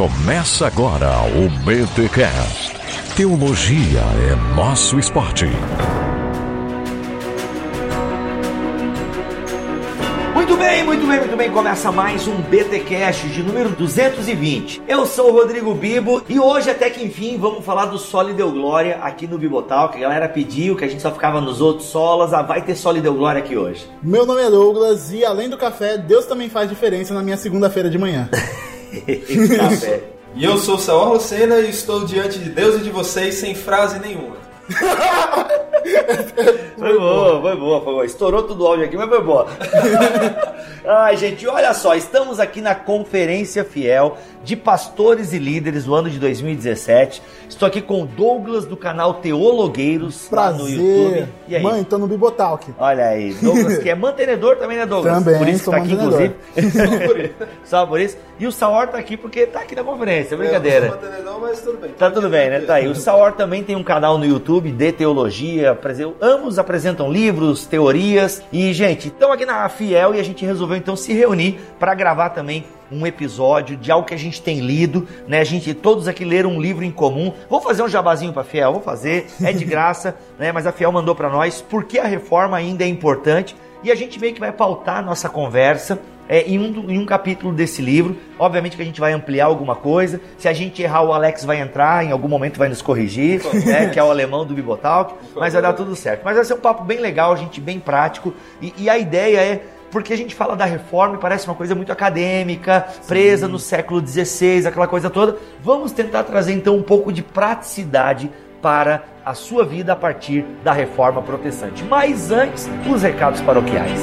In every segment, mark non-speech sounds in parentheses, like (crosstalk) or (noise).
Começa agora o BTCast. Teologia é nosso esporte. Muito bem, muito bem, muito bem. Começa mais um BTcast de número 220. Eu sou o Rodrigo Bibo e hoje, até que enfim, vamos falar do Sole Deu Glória aqui no Bibotal, que a galera pediu, que a gente só ficava nos outros solas. Ah, vai ter Sole Deu Glória aqui hoje. Meu nome é Douglas e além do café, Deus também faz diferença na minha segunda-feira de manhã. (laughs) Café. E eu sou Saul Rocena e estou diante de Deus e de vocês sem frase nenhuma. (laughs) Foi boa, foi boa, foi boa. Estourou tudo o áudio aqui, mas foi boa. (laughs) Ai, gente, olha só, estamos aqui na Conferência Fiel de Pastores e Líderes do ano de 2017. Estou aqui com o Douglas do canal Teologueiros lá no YouTube. Prazer. E aí? Mãe, tô no Bibotalk. Olha aí, Douglas que é mantenedor também, né, Douglas? Também, por isso que tá aqui, mantenedor. (laughs) inclusive. Só por isso. E o Saor tá aqui porque tá aqui na conferência, brincadeira. Eu não sou mantenedor, mas tudo bem. Tá tudo bem, né? Tá aí. O Saor também tem um canal no YouTube de teologia. Ambos apresentam livros, teorias. E, gente, estão aqui na Fiel e a gente resolveu então se reunir para gravar também um episódio de algo que a gente tem lido, né? A gente todos aqui leram um livro em comum. Vou fazer um jabazinho para Fiel, vou fazer, é de graça, (laughs) né? Mas a Fiel mandou para nós porque a reforma ainda é importante e a gente meio que vai pautar a nossa conversa é, em, um, em um capítulo desse livro. Obviamente que a gente vai ampliar alguma coisa. Se a gente errar, o Alex vai entrar, em algum momento vai nos corrigir, né, que é o alemão do Bibotalk. Mas vai dar tudo certo. Mas vai ser um papo bem legal, gente, bem prático. E, e a ideia é. Porque a gente fala da reforma e parece uma coisa muito acadêmica, presa no século XVI, aquela coisa toda. Vamos tentar trazer então um pouco de praticidade para a sua vida a partir da reforma protestante. Mas antes, os recados paroquiais.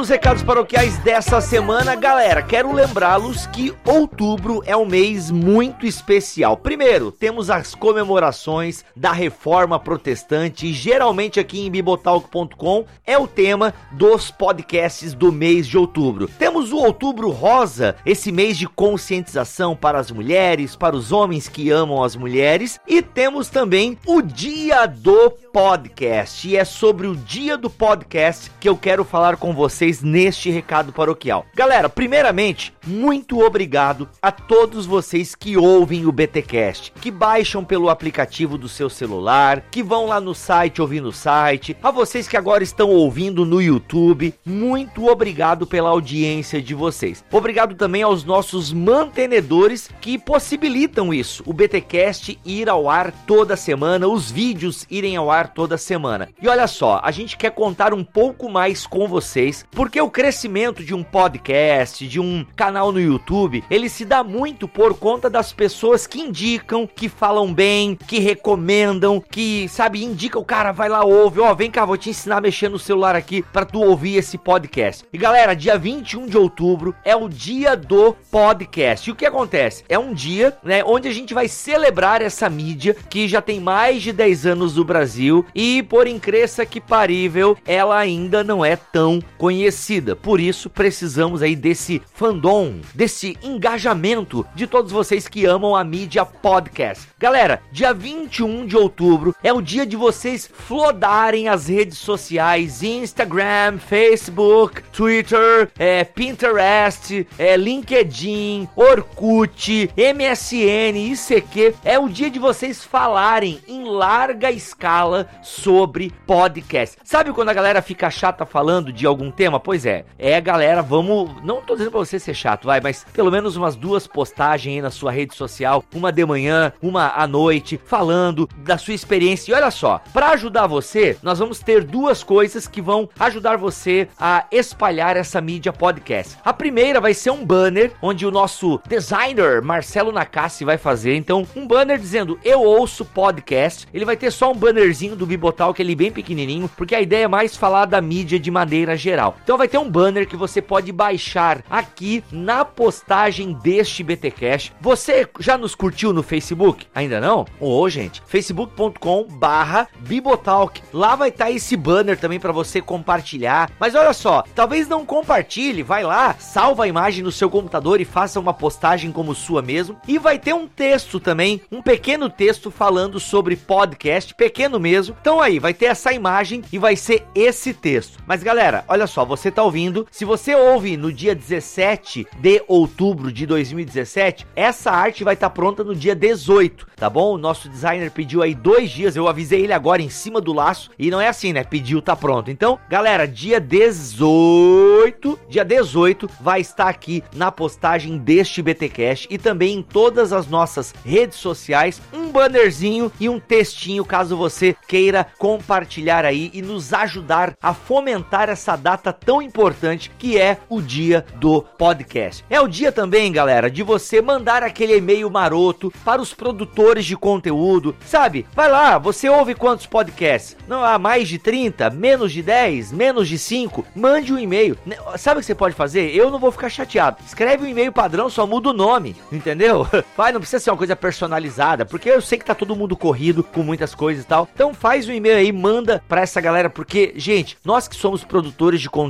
Nos recados paroquiais dessa semana, galera, quero lembrá-los que outubro é um mês muito especial. Primeiro, temos as comemorações da Reforma Protestante, e geralmente aqui em bibotalk.com é o tema dos podcasts do mês de outubro. Temos o Outubro Rosa, esse mês de conscientização para as mulheres, para os homens que amam as mulheres, e temos também o Dia do Podcast. E é sobre o Dia do Podcast que eu quero falar com vocês neste recado paroquial. Galera, primeiramente, muito obrigado a todos vocês que ouvem o BTcast, que baixam pelo aplicativo do seu celular, que vão lá no site ouvir no site, a vocês que agora estão ouvindo no YouTube, muito obrigado pela audiência de vocês. Obrigado também aos nossos mantenedores que possibilitam isso, o BTcast ir ao ar toda semana, os vídeos irem ao ar toda semana. E olha só, a gente quer contar um pouco mais com vocês, porque o crescimento de um podcast, de um canal no YouTube, ele se dá muito por conta das pessoas que indicam, que falam bem, que recomendam, que, sabe, indica o cara, vai lá, ouve, ó, vem cá, vou te ensinar a mexer no celular aqui pra tu ouvir esse podcast. E galera, dia 21 de outubro é o dia do podcast. E o que acontece? É um dia, né, onde a gente vai celebrar essa mídia que já tem mais de 10 anos no Brasil e, por incrível que parível, ela ainda não é tão conhecida. Por isso, precisamos aí desse fandom, desse engajamento de todos vocês que amam a mídia podcast. Galera, dia 21 de outubro é o dia de vocês flodarem as redes sociais, Instagram, Facebook, Twitter, é, Pinterest, é, LinkedIn, Orkut, MSN, ICQ. É o dia de vocês falarem em larga escala sobre podcast. Sabe quando a galera fica chata falando de algum tema? Pois é, é galera, vamos, não tô dizendo pra você ser chato, vai, mas pelo menos umas duas postagens aí na sua rede social, uma de manhã, uma à noite, falando da sua experiência. E olha só, pra ajudar você, nós vamos ter duas coisas que vão ajudar você a espalhar essa mídia podcast. A primeira vai ser um banner onde o nosso designer Marcelo Nakassi vai fazer, então, um banner dizendo eu ouço podcast. Ele vai ter só um bannerzinho do Bibotal que ele bem pequenininho, porque a ideia é mais falar da mídia de maneira geral. Então vai ter um banner que você pode baixar aqui na postagem deste BTcast. Você já nos curtiu no Facebook? Ainda não? Ô, gente, facebook.com barra Bibotalk. Lá vai estar esse banner também para você compartilhar. Mas olha só, talvez não compartilhe, vai lá, salva a imagem no seu computador e faça uma postagem como sua mesmo. E vai ter um texto também, um pequeno texto falando sobre podcast, pequeno mesmo. Então aí, vai ter essa imagem e vai ser esse texto. Mas galera, olha só, você tá ouvindo, se você ouve no dia 17 de outubro de 2017, essa arte vai estar pronta no dia 18, tá bom? O nosso designer pediu aí dois dias, eu avisei ele agora em cima do laço, e não é assim, né? Pediu, tá pronto. Então, galera, dia 18, dia 18 vai estar aqui na postagem deste BTcast e também em todas as nossas redes sociais, um bannerzinho e um textinho caso você queira compartilhar aí e nos ajudar a fomentar essa data tão importante que é o dia do podcast. É o dia também, galera, de você mandar aquele e-mail maroto para os produtores de conteúdo, sabe? Vai lá, você ouve quantos podcasts? Não há mais de 30, menos de 10, menos de 5? Mande um e-mail. Ne- Sabe o que você pode fazer? Eu não vou ficar chateado. Escreve um e-mail padrão, só muda o nome, entendeu? (laughs) Vai, não precisa ser uma coisa personalizada, porque eu sei que tá todo mundo corrido com muitas coisas e tal. Então faz um e-mail aí, manda pra essa galera, porque, gente, nós que somos produtores de conteúdo,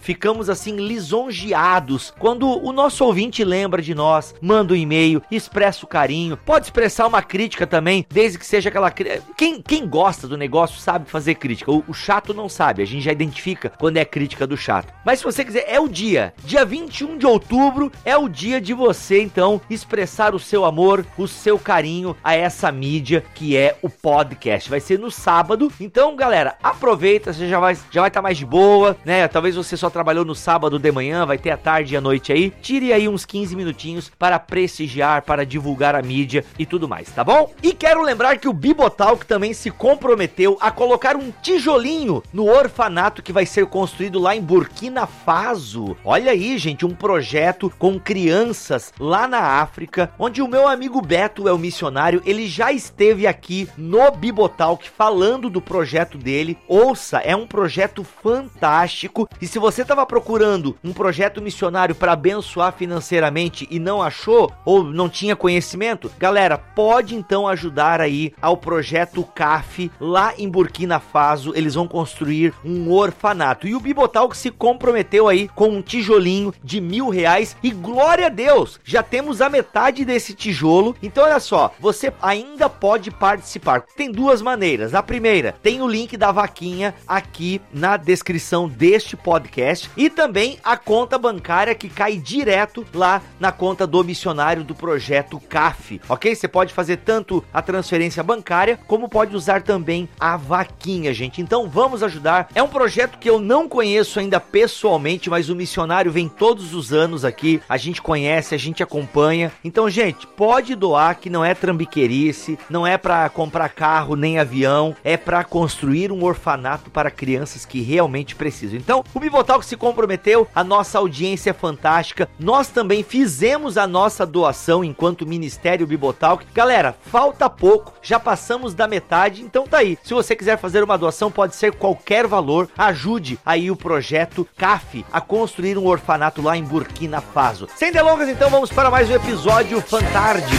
ficamos assim lisonjeados quando o nosso ouvinte lembra de nós, manda um e-mail, expressa o carinho, pode expressar uma crítica também, desde que seja aquela quem quem gosta do negócio sabe fazer crítica. O, o chato não sabe, a gente já identifica quando é crítica do chato. Mas se você quiser, é o dia, dia 21 de outubro é o dia de você então expressar o seu amor, o seu carinho a essa mídia que é o podcast. Vai ser no sábado. Então, galera, aproveita, você já vai já vai estar mais de boa, né? Talvez você só trabalhou no sábado de manhã, vai ter a tarde e a noite aí. Tire aí uns 15 minutinhos para prestigiar, para divulgar a mídia e tudo mais, tá bom? E quero lembrar que o Bibotalk também se comprometeu a colocar um tijolinho no orfanato que vai ser construído lá em Burkina Faso. Olha aí, gente, um projeto com crianças lá na África, onde o meu amigo Beto é o missionário, ele já esteve aqui no Bibotalk falando do projeto dele. Ouça, é um projeto fantástico. E se você estava procurando um projeto missionário para abençoar financeiramente e não achou ou não tinha conhecimento, galera, pode então ajudar aí ao projeto CAF lá em Burkina Faso. Eles vão construir um orfanato. E o Bibotalk se comprometeu aí com um tijolinho de mil reais. E glória a Deus, já temos a metade desse tijolo. Então, olha só, você ainda pode participar. Tem duas maneiras. A primeira, tem o link da vaquinha aqui na descrição deste podcast e também a conta bancária que cai direto lá na conta do missionário do projeto CAF, ok? Você pode fazer tanto a transferência bancária como pode usar também a vaquinha, gente. Então vamos ajudar. É um projeto que eu não conheço ainda pessoalmente, mas o missionário vem todos os anos aqui. A gente conhece, a gente acompanha. Então, gente, pode doar que não é trambiquerice, não é para comprar carro nem avião, é para construir um orfanato para crianças que realmente precisam. Então, o Bibotalk se comprometeu, a nossa audiência é fantástica. Nós também fizemos a nossa doação enquanto Ministério Bibotalk. Galera, falta pouco, já passamos da metade, então tá aí. Se você quiser fazer uma doação, pode ser qualquer valor. Ajude aí o projeto CAF a construir um orfanato lá em Burkina Faso. Sem delongas, então vamos para mais um episódio fantárdico.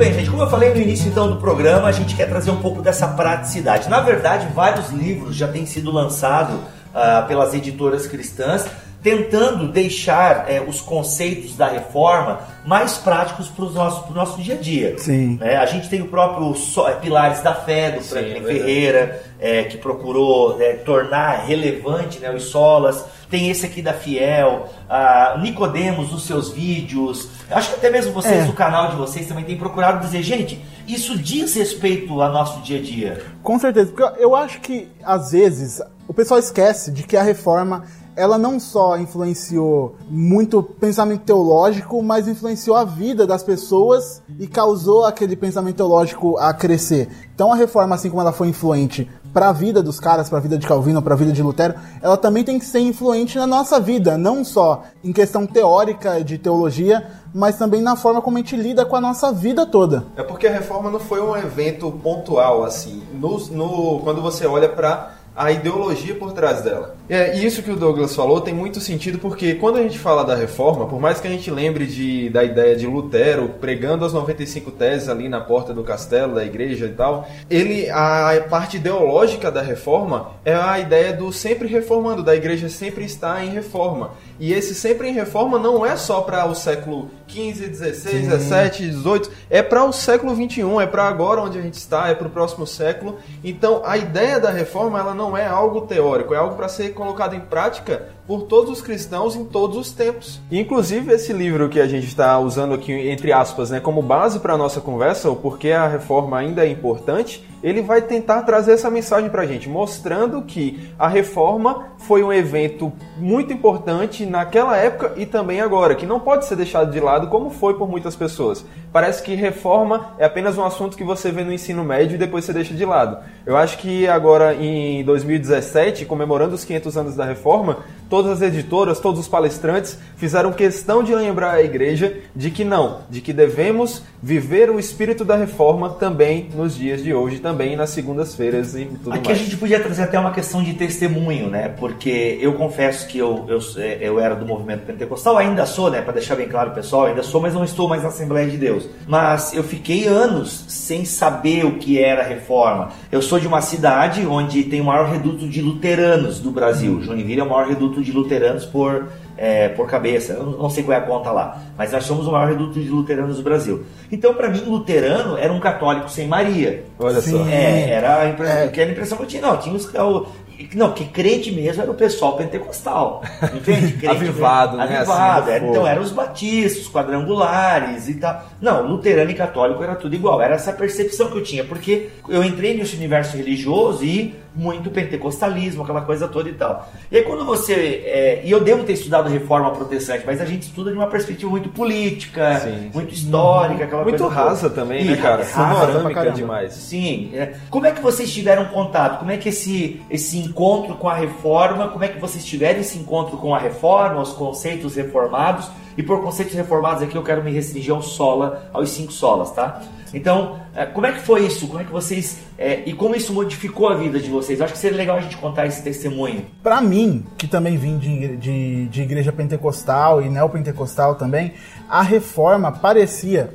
Bem, gente. Como eu falei no início então do programa, a gente quer trazer um pouco dessa praticidade. Na verdade, vários livros já têm sido lançados ah, pelas editoras cristãs, tentando deixar eh, os conceitos da reforma mais práticos para o nosso, pro nosso dia a dia. Sim. né? a gente tem o próprio So- eh, Pilares da Fé, do Franklin é. Ferreira, eh, que procurou eh, tornar relevante né, os solas. Tem esse aqui da Fiel, a Nicodemos nos seus vídeos. Acho que até mesmo vocês É. do canal de vocês também têm procurado dizer, gente, isso diz respeito ao nosso dia a dia. Com certeza, porque eu acho que às vezes o pessoal esquece de que a reforma ela não só influenciou muito pensamento teológico, mas influenciou a vida das pessoas e causou aquele pensamento teológico a crescer. Então a reforma, assim como ela foi influente para a vida dos caras, para a vida de Calvino, para a vida de Lutero, ela também tem que ser influente na nossa vida, não só em questão teórica de teologia, mas também na forma como a gente lida com a nossa vida toda. É porque a reforma não foi um evento pontual, assim. No, no- quando você olha para a ideologia por trás dela. É, e isso que o Douglas falou tem muito sentido porque quando a gente fala da reforma, por mais que a gente lembre de, da ideia de Lutero pregando as 95 teses ali na porta do castelo, da igreja e tal, ele a parte ideológica da reforma é a ideia do sempre reformando, da igreja sempre estar em reforma. E esse sempre em reforma não é só para o século 15, 16, 17, 18, é para o século 21, é para agora onde a gente está, é para o próximo século. Então, a ideia da reforma ela não é algo teórico, é algo para ser colocado em prática por todos os cristãos em todos os tempos. Inclusive esse livro que a gente está usando aqui entre aspas, né, como base para a nossa conversa, o porquê a reforma ainda é importante, ele vai tentar trazer essa mensagem para a gente, mostrando que a reforma foi um evento muito importante naquela época e também agora, que não pode ser deixado de lado como foi por muitas pessoas. Parece que reforma é apenas um assunto que você vê no ensino médio e depois você deixa de lado. Eu acho que agora em 2017, comemorando os 500 anos da reforma, todas as editoras, todos os palestrantes fizeram questão de lembrar a igreja de que não, de que devemos viver o espírito da reforma também nos dias de hoje, também nas segundas-feiras e tudo Aqui a mais. gente podia trazer até uma questão de testemunho, né? Porque eu confesso que eu, eu, eu era do movimento pentecostal, ainda sou, né? Para deixar bem claro, pessoal, ainda sou, mas não estou mais na Assembleia de Deus. Mas eu fiquei anos sem saber o que era reforma. Eu sou de uma cidade onde tem o maior reduto de luteranos do Brasil. Joinville é o maior reduto de luteranos por, é, por cabeça. Eu não sei qual é a conta lá, mas nós somos o maior reduto de luteranos do Brasil. Então, para mim, luterano era um católico sem Maria. Olha só. É, era a impressão, que era a impressão que eu tinha. Não, tinha os. o- Não, que crente mesmo era o pessoal pentecostal. Entende? (laughs) Crente Avivado, né? Avivado. Assim, era- do então eram os batistas, os quadrangulares e tal. Não, luterano e católico era tudo igual. Era essa percepção que eu tinha, porque eu entrei nesse universo religioso e muito pentecostalismo, aquela coisa toda e tal. E aí quando você. é, e eu devo ter estudado reforma protestante, mas a gente estuda de uma perspectiva muito política, Sim, muito histórica, aquela Muito coisa toda. rasa também, E né, cara? Panorâmica demais. Sim. é. Como é que vocês tiveram contato? Como é que esse, esse encontro com a reforma, como é que vocês tiveram esse encontro com a reforma, os conceitos reformados? E por conceitos reformados aqui eu quero me restringir ao sola, aos cinco solas, tá? Então, é, como é que foi isso? Como é que vocês. é, e como isso modificou a vida de vocês? Eu acho que seria legal a gente contar esse testemunho. Pra mim, que também vim de, de, de igreja pentecostal e neopentecostal também, a reforma parecia.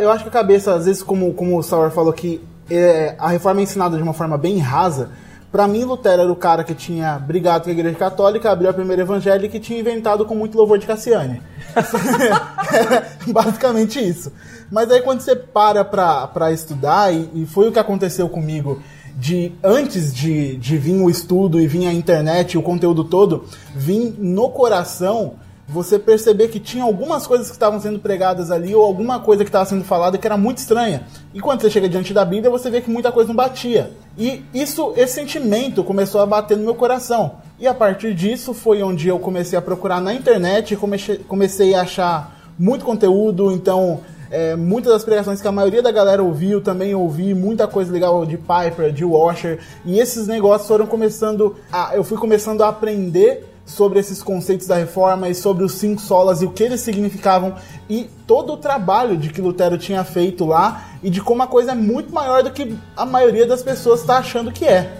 eu acho que a cabeça, às vezes, como, como o Sauer falou que é, a reforma é ensinada de uma forma bem rasa. Pra mim, Lutero era o cara que tinha brigado com a igreja católica, abriu a primeira evangelho e que tinha inventado com muito louvor de Cassiane. (laughs) (laughs) Basicamente isso. Mas aí quando você para pra, pra estudar, e, e foi o que aconteceu comigo, de antes de, de vir o estudo e vir a internet, o conteúdo todo, vir no coração você perceber que tinha algumas coisas que estavam sendo pregadas ali ou alguma coisa que estava sendo falada que era muito estranha. E quando você chega diante da Bíblia, você vê que muita coisa não batia. E isso, esse sentimento começou a bater no meu coração. E a partir disso foi onde eu comecei a procurar na internet comecei, comecei a achar muito conteúdo, então é, muitas das pregações que a maioria da galera ouviu, também ouvi, muita coisa legal de Piper, de Washer, e esses negócios foram começando a. Eu fui começando a aprender sobre esses conceitos da reforma e sobre os cinco solas e o que eles significavam e todo o trabalho de que Lutero tinha feito lá e de como a coisa é muito maior do que a maioria das pessoas está achando que é.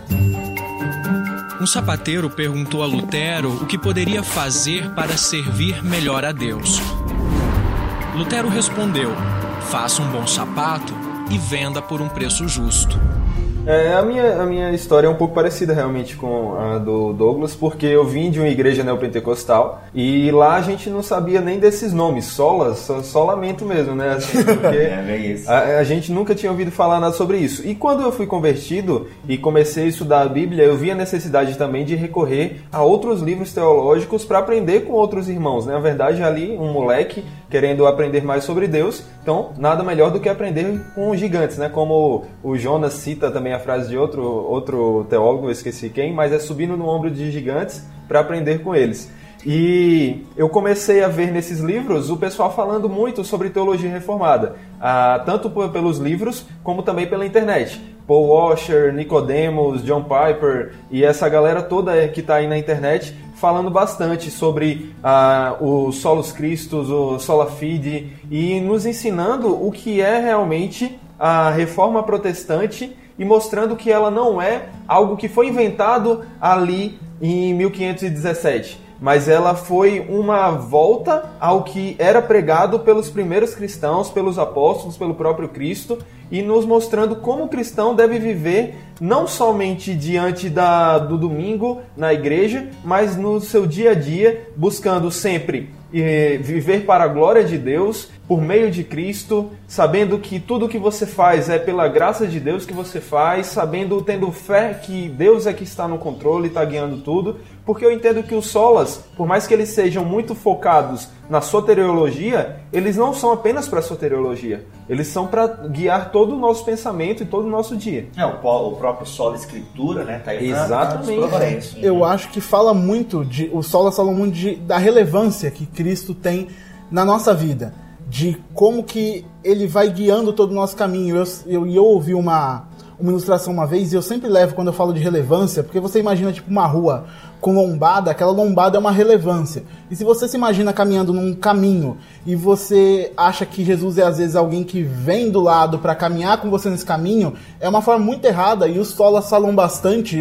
Um sapateiro perguntou a Lutero o que poderia fazer para servir melhor a Deus. Lutero respondeu: faça um bom sapato e venda por um preço justo. É, a, minha, a minha história é um pouco parecida realmente com a do Douglas, porque eu vim de uma igreja neopentecostal e lá a gente não sabia nem desses nomes, solas, só, só lamento mesmo, né? Assim, (laughs) porque É, é isso. a, a gente nunca tinha ouvido falar nada sobre isso. E quando eu fui convertido e comecei a estudar a Bíblia, eu vi a necessidade também de recorrer a outros livros teológicos para aprender com outros irmãos. Né? Na verdade, ali, um moleque querendo aprender mais sobre Deus, então nada melhor do que aprender com gigantes, né? Como o Jonas cita também a frase de outro, outro teólogo, eu esqueci quem, mas é subindo no ombro de gigantes para aprender com eles. E eu comecei a ver nesses livros o pessoal falando muito sobre teologia reformada, ah, tanto pelos livros como também pela internet. Paul Washer, Nicodemus, John Piper e essa galera toda que está aí na internet falando bastante sobre ah, o Solos Christus, o Sola Fide e nos ensinando o que é realmente a reforma protestante e mostrando que ela não é algo que foi inventado ali em 1517 mas ela foi uma volta ao que era pregado pelos primeiros cristãos, pelos apóstolos, pelo próprio Cristo, e nos mostrando como o cristão deve viver não somente diante da, do domingo na igreja, mas no seu dia a dia, buscando sempre eh, viver para a glória de Deus, por meio de Cristo, sabendo que tudo que você faz é pela graça de Deus que você faz, sabendo, tendo fé que Deus é que está no controle e está guiando tudo, porque eu entendo que os solas, por mais que eles sejam muito focados na soteriologia, eles não são apenas para soteriologia, eles são para guiar todo o nosso pensamento e todo o nosso dia. É, o, próprio solo escritura, né? Tá aí Exatamente. Eu acho que fala muito de. O Sola fala muito de, da relevância que Cristo tem na nossa vida. De como que ele vai guiando todo o nosso caminho. Eu, eu, e eu ouvi uma, uma ilustração uma vez, e eu sempre levo quando eu falo de relevância, porque você imagina tipo uma rua com lombada, aquela lombada é uma relevância. E se você se imagina caminhando num caminho e você acha que Jesus é às vezes alguém que vem do lado para caminhar com você nesse caminho, é uma forma muito errada e os solas falam bastante,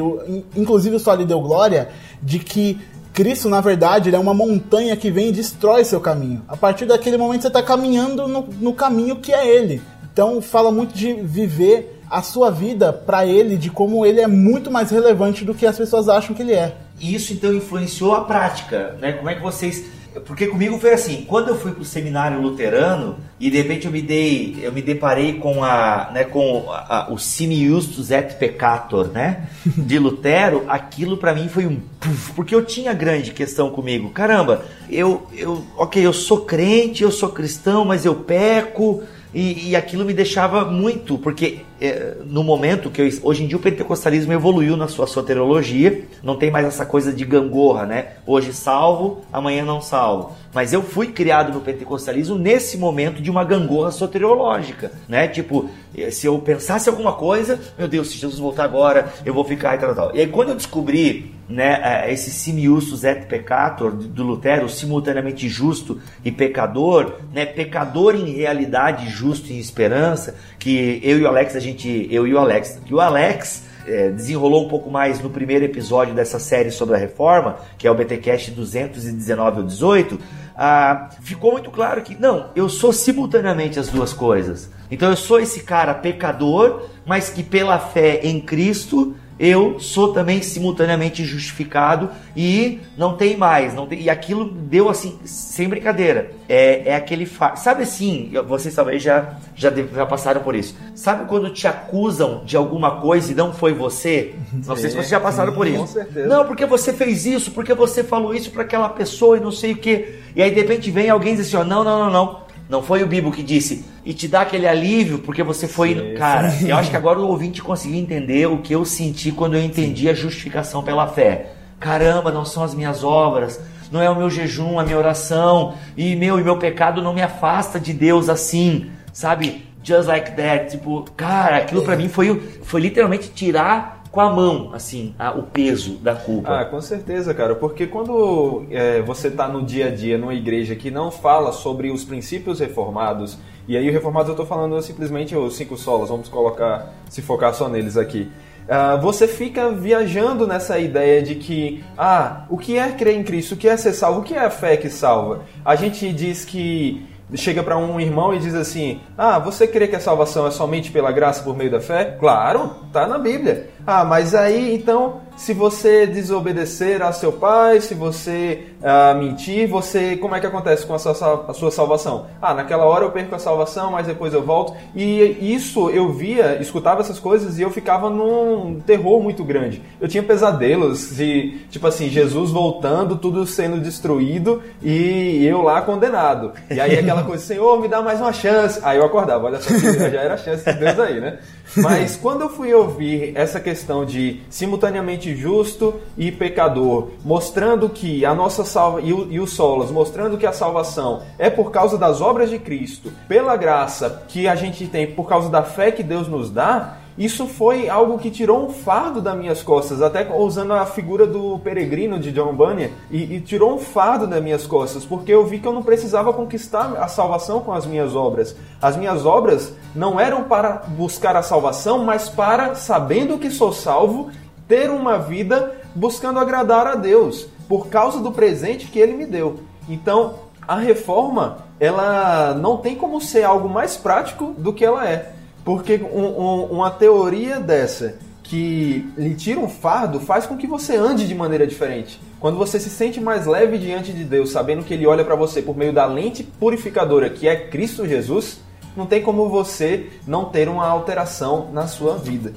inclusive o Soli deu glória, de que Cristo, na verdade, ele é uma montanha que vem e destrói seu caminho. A partir daquele momento você está caminhando no, no caminho que é ele. Então fala muito de viver a sua vida para ele, de como ele é muito mais relevante do que as pessoas acham que ele é. E isso então influenciou a prática, né? Como é que vocês. Porque comigo foi assim, quando eu fui pro seminário luterano e de repente eu me dei, eu me deparei com a, né, com a, a- o sine justus et peccator, né, de Lutero, aquilo pra mim foi um puf, porque eu tinha grande questão comigo. Caramba, eu eu, OK, eu sou crente, eu sou cristão, mas eu peco. E, e aquilo me deixava muito, porque é, no momento que eu, hoje em dia o pentecostalismo evoluiu na sua soteriologia, não tem mais essa coisa de gangorra, né? Hoje salvo, amanhã não salvo. Mas eu fui criado no pentecostalismo nesse momento de uma gangorra soteriológica, né? Tipo, eh, se eu pensasse alguma coisa, meu Deus, se Jesus voltar agora, eu vou ficar e tal, tal. E aí quando eu descobri né, eh, esse simiustus et peccator do Lutero, simultaneamente justo e pecador, né, pecador em realidade, justo em esperança, que eu e o Alex, a gente, eu e o Alex, que o Alex eh, desenrolou um pouco mais no primeiro episódio dessa série sobre a reforma, que é o BTcast 219 ou 18, ah, ficou muito claro que não, eu sou simultaneamente as duas coisas. Então eu sou esse cara pecador, mas que pela fé em Cristo eu sou também simultaneamente justificado e não tem mais, não tem, e aquilo deu assim, sem brincadeira. É, é aquele fa... sabe assim, vocês talvez já já, deve- já passaram por isso. Sabe quando te acusam de alguma coisa e não foi você? Não sei se vocês já passaram por isso. com certeza. Não, porque você fez isso, porque você falou isso para aquela pessoa e não sei o que. E aí de repente vem alguém e diz assim, ó, não, não, não, não. Não foi o Bibo que disse. E te dá aquele alívio porque você foi. Cara, eu acho que agora o ouvinte conseguiu entender o que eu senti quando eu entendi a justificação pela fé. Caramba, não são as minhas obras, não é o meu jejum, a minha oração, e meu, e meu pecado não me afasta de Deus assim, sabe? Just like that. Tipo, cara, aquilo pra mim foi, foi literalmente tirar com a mão, assim, a- o peso da culpa. Ah, com certeza, cara. Porque quando é, você está no dia a dia numa igreja que não fala sobre os princípios reformados, e aí reformados eu estou falando simplesmente os cinco solas, vamos colocar, se focar só neles aqui. Ah, você fica viajando nessa ideia de que, ah, o que é crer em Cristo? O que é ser salvo? O que é a fé que salva? A gente diz que chega para um irmão e diz assim: Ah, você crê que a salvação é somente pela graça por meio da fé? Claro, tá na Bíblia. Ah, mas aí então, se você desobedecer a seu pai, se você ah, mentir, você como é que acontece com a sua, a sua salvação? Ah, naquela hora eu perco a salvação, mas depois eu volto. E isso eu via, escutava essas coisas e eu ficava num terror muito grande. Eu tinha pesadelos de tipo assim, Jesus voltando, tudo sendo destruído e eu lá condenado. E aí aquela coisa, Senhor, me dá mais uma chance. Aí eu acordava, olha só já era a chance de Deus aí, né? Mas quando eu fui ouvir essa questão questão de simultaneamente justo e pecador, mostrando que a nossa salva e o, e solas, mostrando que a salvação é por causa das obras de Cristo, pela graça que a gente tem, por causa da fé que Deus nos dá, isso foi algo que tirou um fardo das minhas costas, até usando a figura do peregrino de John Bunyan, e, e, tirou um fardo das minhas costas, porque eu vi que eu não precisava conquistar a salvação com as minhas obras. As minhas obras não eram para buscar a salvação, mas para, sabendo que sou salvo, ter uma vida buscando agradar a Deus, por causa do presente que Ele me deu. Então, a reforma, ela não tem como ser algo mais prático do que ela é. Porque um, um, uma teoria dessa que lhe tira um fardo faz com que você ande de maneira diferente. Quando você se sente mais leve diante de Deus, sabendo que Ele olha para você por meio da lente purificadora que é Cristo Jesus, não tem como você não ter uma alteração na sua vida.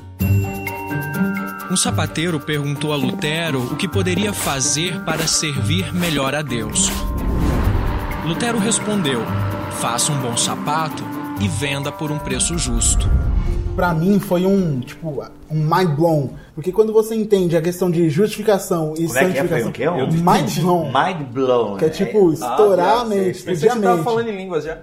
Um sapateiro perguntou a Lutero o que poderia fazer para servir melhor a Deus. Lutero respondeu: faça um bom sapato e venda por um preço justo. Pra mim foi um, tipo, um mind blown. Porque quando você entende a questão de justificação e Como é que é? Foi santificação. quê? Um mind blown. Mind blown. Que é tipo, estourar a mente, explodir a que você tava mente. falando em línguas já.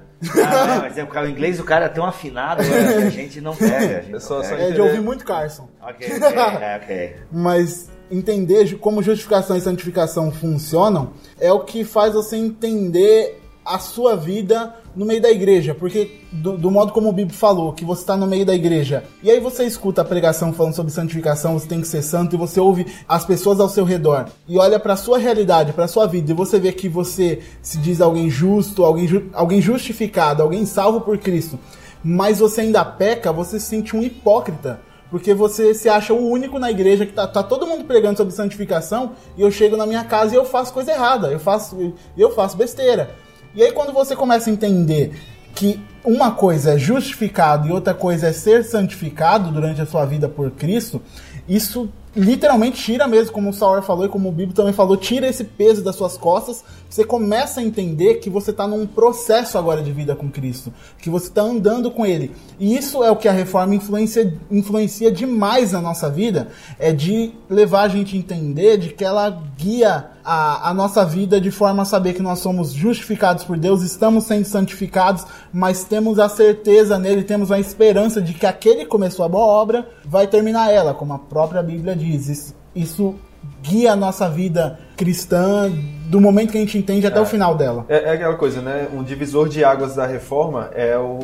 Ah, mas é, porque o inglês o cara é tão afinado que a gente não pega. A gente (laughs) É não só pega. É de ouvir muito Carson. Ok, ok, (laughs) é, ok. Mas entender como justificação e santificação funcionam é o que faz você entender a sua vida no meio da igreja, porque do, do modo como o Bíblia falou, que você está no meio da igreja, e aí você escuta a pregação falando sobre santificação, você tem que ser santo, e você ouve as pessoas ao seu redor, e olha para sua realidade, para sua vida, e você vê que você se diz alguém justo, alguém, ju- alguém justificado, alguém salvo por Cristo, mas você ainda peca, você se sente um hipócrita. Porque você se acha o único na igreja que tá, tá todo mundo pregando sobre santificação e eu chego na minha casa e eu faço coisa errada, eu faço, eu faço besteira. E aí quando você começa a entender que uma coisa é justificado e outra coisa é ser santificado durante a sua vida por Cristo, isso literalmente tira mesmo, como o Sauer falou e como o Bíblia também falou, tira esse peso das suas costas. Você começa a entender que você está num processo agora de vida com Cristo, que você está andando com Ele. E isso é o que a reforma influencia, influencia demais na nossa vida, é de levar a gente a entender de que ela guia a, a nossa vida de forma a saber que nós somos justificados por Deus, estamos sendo santificados, mas temos a certeza nele, temos a esperança de que aquele que começou a boa obra vai terminar ela, como a própria Bíblia diz. Isso, isso guia a nossa vida cristã do momento que a gente entende até o final dela. É, é aquela coisa, né? Um divisor de águas da reforma é o,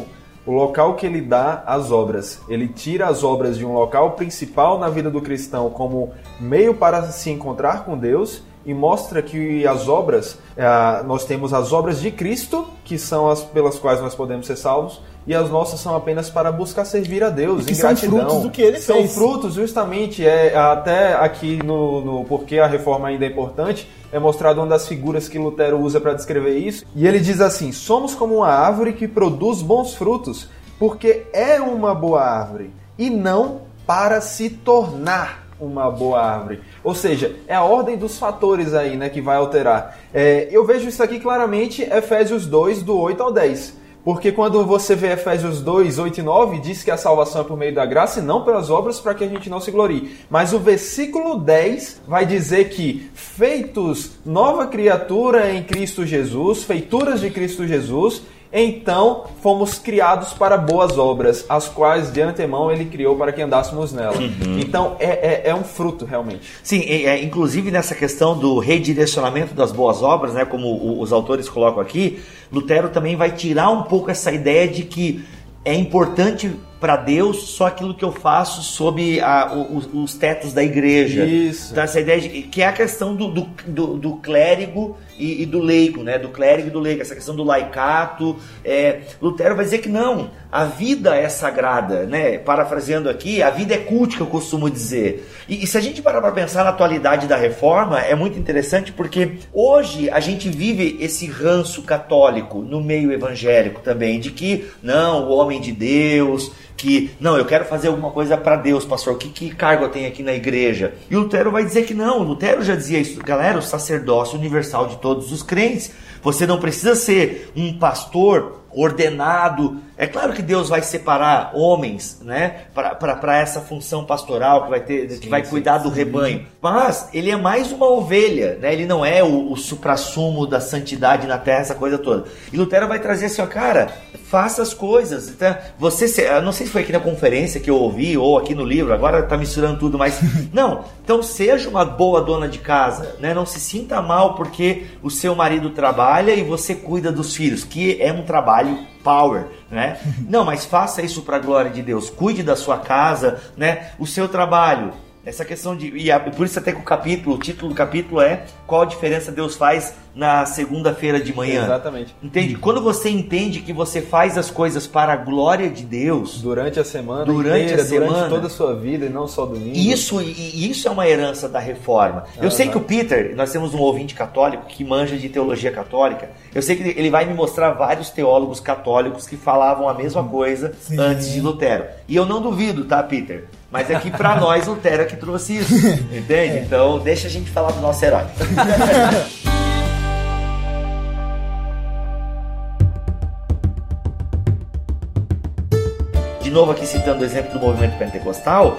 o local que ele dá às obras. Ele tira as obras de um local principal na vida do cristão como meio para se encontrar com Deus e mostra que as obras, ah, nós temos as obras de Cristo, que são as pelas quais nós podemos ser salvos, e as nossas são apenas para buscar servir a Deus, que em são frutos do que ele são fez. frutos, justamente, é, até aqui no, no Porquê a Reforma ainda é importante, é mostrado uma das figuras que Lutero usa para descrever isso. E ele diz assim: somos como uma árvore que produz bons frutos, porque é uma boa árvore, e não para se tornar uma boa árvore. Ou seja, é a ordem dos fatores aí né, que vai alterar. É, eu vejo isso aqui claramente, Efésios 2, do 8 ao 10. Porque quando você vê Efésios 2, 8 e 9, diz que a salvação é por meio da graça e não pelas obras para que a gente não se glorie. Mas o versículo 10 vai dizer que feitos nova criatura em Cristo Jesus, feituras de Cristo Jesus, então fomos criados para boas obras, as quais de antemão ele criou para que andássemos nela. Então é, é, é um fruto realmente. Sim, é, inclusive nessa questão do redirecionamento das boas obras, né, como o- os autores colocam aqui, Lutero também vai tirar um pouco essa ideia de que é importante para Deus só aquilo que eu faço sob a- os, os tetos da igreja. Isso. Então, essa ideia de que é a questão do, do, do- do clérigo e, e do leigo, né? Do clérigo e do leigo, essa questão do laicato. É, Lutero vai dizer que não, a vida é sagrada, né? Parafraseando aqui, a vida é cultica, eu costumo dizer. E, e se a gente parar para pensar na atualidade da reforma, é muito interessante porque hoje a gente vive esse ranço católico no meio evangélico também, de que não, o homem de Deus, que não, eu quero fazer alguma coisa para Deus, pastor. Que, que cargo eu tenho aqui na igreja? E Lutero vai dizer que não. Lutero já dizia isso, galera, o sacerdócio universal de todos os crentes. Você não precisa ser um pastor ordenado É claro que Deus vai separar homens, né, para essa função pastoral que vai ter, que vai cuidar do rebanho. Mas ele é mais uma ovelha, né? Ele não é o, o suprassumo da santidade na terra, essa coisa toda. E Lutero vai trazer assim, ó, cara, faça as coisas. Então, você, se- não sei se foi aqui na conferência que eu ouvi ou aqui no livro, agora tá misturando tudo, mas (laughs) não. Então seja uma boa dona de casa, né? Não se sinta mal porque o seu marido trabalha e você cuida dos filhos, que é um trabalho power, né? (laughs) Não, mas faça isso para a glória de Deus. Cuide da sua casa, né? O seu trabalho. Essa questão de. E a- por isso até que o capítulo, o título do capítulo é Qual a diferença Deus faz na segunda-feira de manhã. Exatamente. Entende? Quando você entende que você faz as coisas para a glória de Deus, Durante a semana Durante inteira, a semana. durante toda a sua vida e não só domingo. isso, e- isso é uma herança da reforma. Eu sei que o Peter, nós temos um ouvinte católico que manja de teologia católica. Eu sei que ele vai me mostrar vários teólogos católicos que falavam a mesma coisa Sim. antes de Lutero. E eu não duvido, tá, Peter? Mas é que pra (laughs) nós Lutero é que trouxe isso. Entende? Então deixa a gente falar do nosso herói. (laughs) de novo aqui citando o exemplo do movimento pentecostal,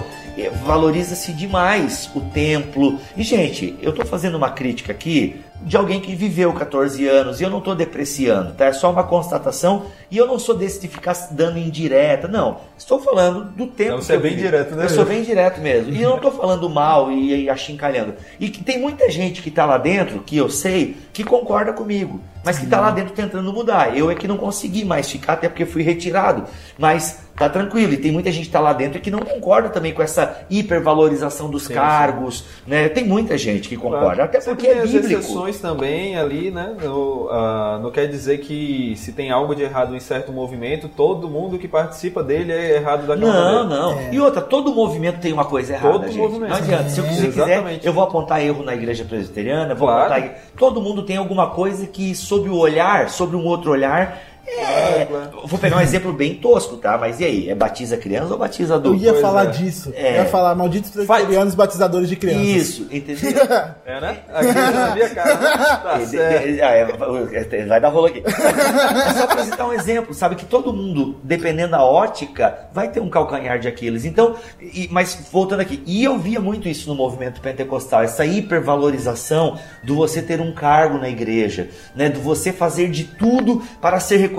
valoriza-se demais o templo. E, gente, eu estou fazendo uma crítica aqui de alguém que viveu 14 anos e eu não estou depreciando, tá? É só uma constatação e eu não sou desse de ficar dando indireta, não. Estou falando do tempo. Não, você que é bem vivi. direto, né? Eu sou bem direto mesmo. E eu não estou falando mal e, e achincalhando. E que tem muita gente que está lá dentro, que eu sei, que concorda comigo, mas que está lá dentro tentando mudar. Eu é que não consegui mais ficar, até porque fui retirado. Mas tá tranquilo. E tem muita gente que está lá dentro que não concorda também com essa hipervalorização dos cargos, né? Tem muita gente que concorda, até Sempre porque tem é as bíblico. exceções também ali, né? No, ah, não quer dizer que se tem algo de errado em certo movimento, todo mundo que participa dele é errado daquela Não, maneira. não. E outra, todo movimento tem uma coisa errada, Todo gente. movimento. Não adianta. Se eu É, quiser, exatamente. eu vou apontar erro na igreja presbiteriana, vou Claro. apontar... Todo mundo tem alguma coisa que, sob o olhar, sobre um outro olhar... É, Claro, eu vou pegar um exemplo bem tosco, tá? Mas e aí? É batiza criança ou batiza Eu adulto? ia Pois falar é. disso. É. Eu ia falar malditos presbiterianos batizadores de crianças. Isso, entendeu? (laughs) É, né? Aqui na minha cara. Tá certo. ah, é, vai dar rolo aqui. É só pra citar um exemplo, sabe? Que todo mundo, dependendo da ótica, vai ter um calcanhar de Aquiles. Então, e- mas voltando aqui, e eu via muito isso no movimento pentecostal, essa hipervalorização do você ter um cargo na igreja, né? Do você fazer de tudo para ser reconhecido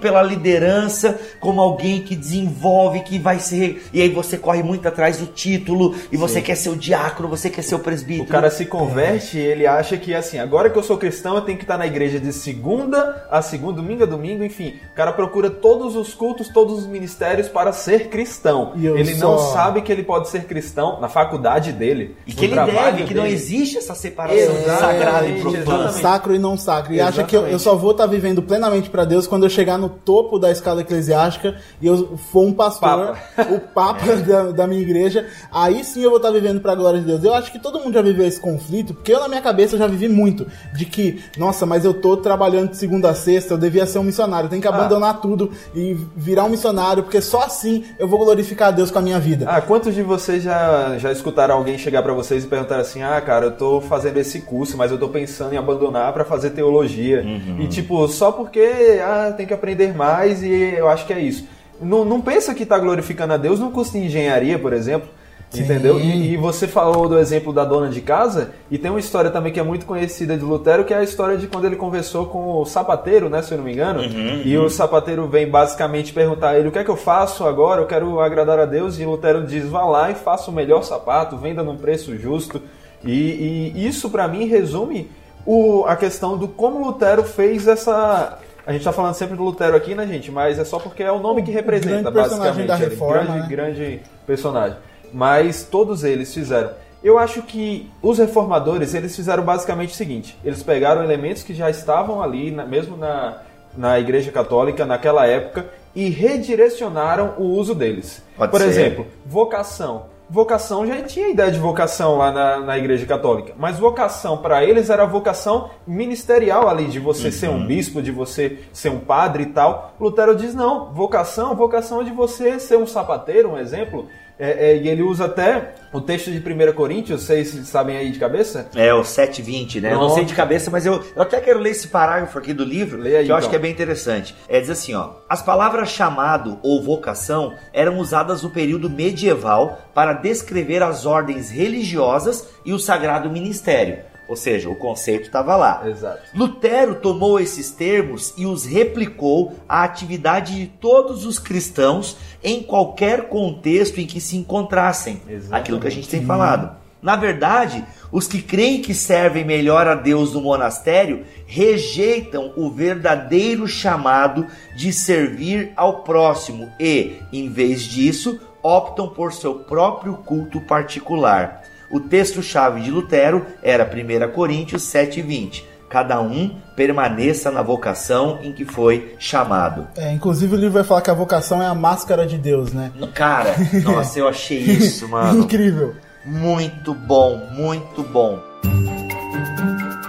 pela liderança como alguém que desenvolve, que vai ser. E aí você corre muito atrás do título, e você quer ser o diácono, você quer ser o presbítero. O cara se converte e ele acha que assim, agora que eu sou cristão, eu tenho que estar na igreja de segunda a segunda, domingo a domingo, enfim. O cara procura todos os cultos, todos os ministérios para ser cristão. E eu Ele só- não sabe que ele pode ser cristão na faculdade dele. E que ele deve, que não existe essa separação Exatamente, sagrada e profana. exatamente. Sacro e não sacro. E acha que eu, eu Exatamente. só vou estar vivendo plenamente pra Deus quando eu chegar no topo da escala eclesiástica e eu for um pastor, (laughs) o papa da, da minha igreja. Aí sim eu vou estar vivendo pra glória de Deus. Eu acho que todo mundo já viveu esse conflito, porque eu na minha cabeça já vivi muito. De que, nossa, mas eu tô trabalhando de segunda a sexta, eu devia ser um missionário. Eu tenho que abandonar tudo e virar um missionário, porque só assim eu vou glorificar a Deus com a minha vida. Ah, quantos de vocês já, já escutaram alguém chegar pra vocês e perguntar assim: "Ah, cara, eu tô fazendo esse curso, mas eu tô pensando em abandonar pra fazer teologia". E tipo, só porque ah, tem que aprender mais e eu acho que é isso. Não, não pensa que tá glorificando a Deus no curso de engenharia, por exemplo. Sim. Entendeu? E, e você falou do exemplo da dona de casa, e tem uma história também que é muito conhecida de Lutero, que é a história de quando ele conversou com o sapateiro, né, se eu não me engano. E o sapateiro vem basicamente perguntar a ele: o que é que eu faço agora? Eu quero agradar a Deus. E Lutero diz: vá lá e faça o melhor sapato, venda num preço justo. E, e isso, para mim, resume o, a questão do como Lutero fez essa. A gente tá falando sempre do Lutero aqui, né, gente? Mas é só porque é o nome que representa, grande personagem basicamente. da Reforma, grande, né? grande personagem. Mas todos eles fizeram. Eu acho que os reformadores, eles fizeram basicamente o seguinte. Eles pegaram elementos que já estavam ali, na- mesmo na, na Igreja Católica, naquela época, e redirecionaram o uso deles. Pode Por ser. exemplo, vocação. Vocação já tinha ideia de vocação lá na, na Igreja Católica, mas vocação para eles era vocação ministerial ali, de você ser um bispo, de você ser um padre e tal. Lutero diz: não, vocação, vocação é de você ser um sapateiro, um exemplo, É, é, e ele usa até o texto de 1 Coríntios, vocês sabem aí de cabeça? É, o 720, né? Eu não sei de cabeça, mas eu, eu até quero ler esse parágrafo aqui do livro, aí, que eu acho então. que é bem interessante. É diz assim, ó: As palavras chamado ou vocação eram usadas no período medieval para descrever as ordens religiosas e o sagrado ministério. Ou seja, o conceito estava lá. Exato. Lutero tomou esses termos e os replicou à atividade de todos os cristãos em qualquer contexto em que se encontrassem. Exatamente. Aquilo que a gente tem falado. Na verdade, os que creem que servem melhor a Deus no monastério rejeitam o verdadeiro chamado de servir ao próximo e, em vez disso, optam por seu próprio culto particular. O texto-chave de Lutero era 1 Coríntios 7,20. Cada um permaneça na vocação em que foi chamado. É, inclusive o livro vai falar que a vocação é a máscara de Deus, né? Cara, nossa, eu achei (laughs) isso, mano. Incrível. Muito bom, muito bom.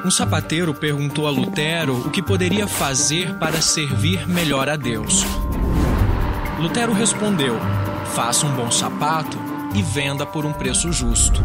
Um sapateiro perguntou a Lutero o que poderia fazer para servir melhor a Deus. Lutero respondeu: faça um bom sapato e venda por um preço justo.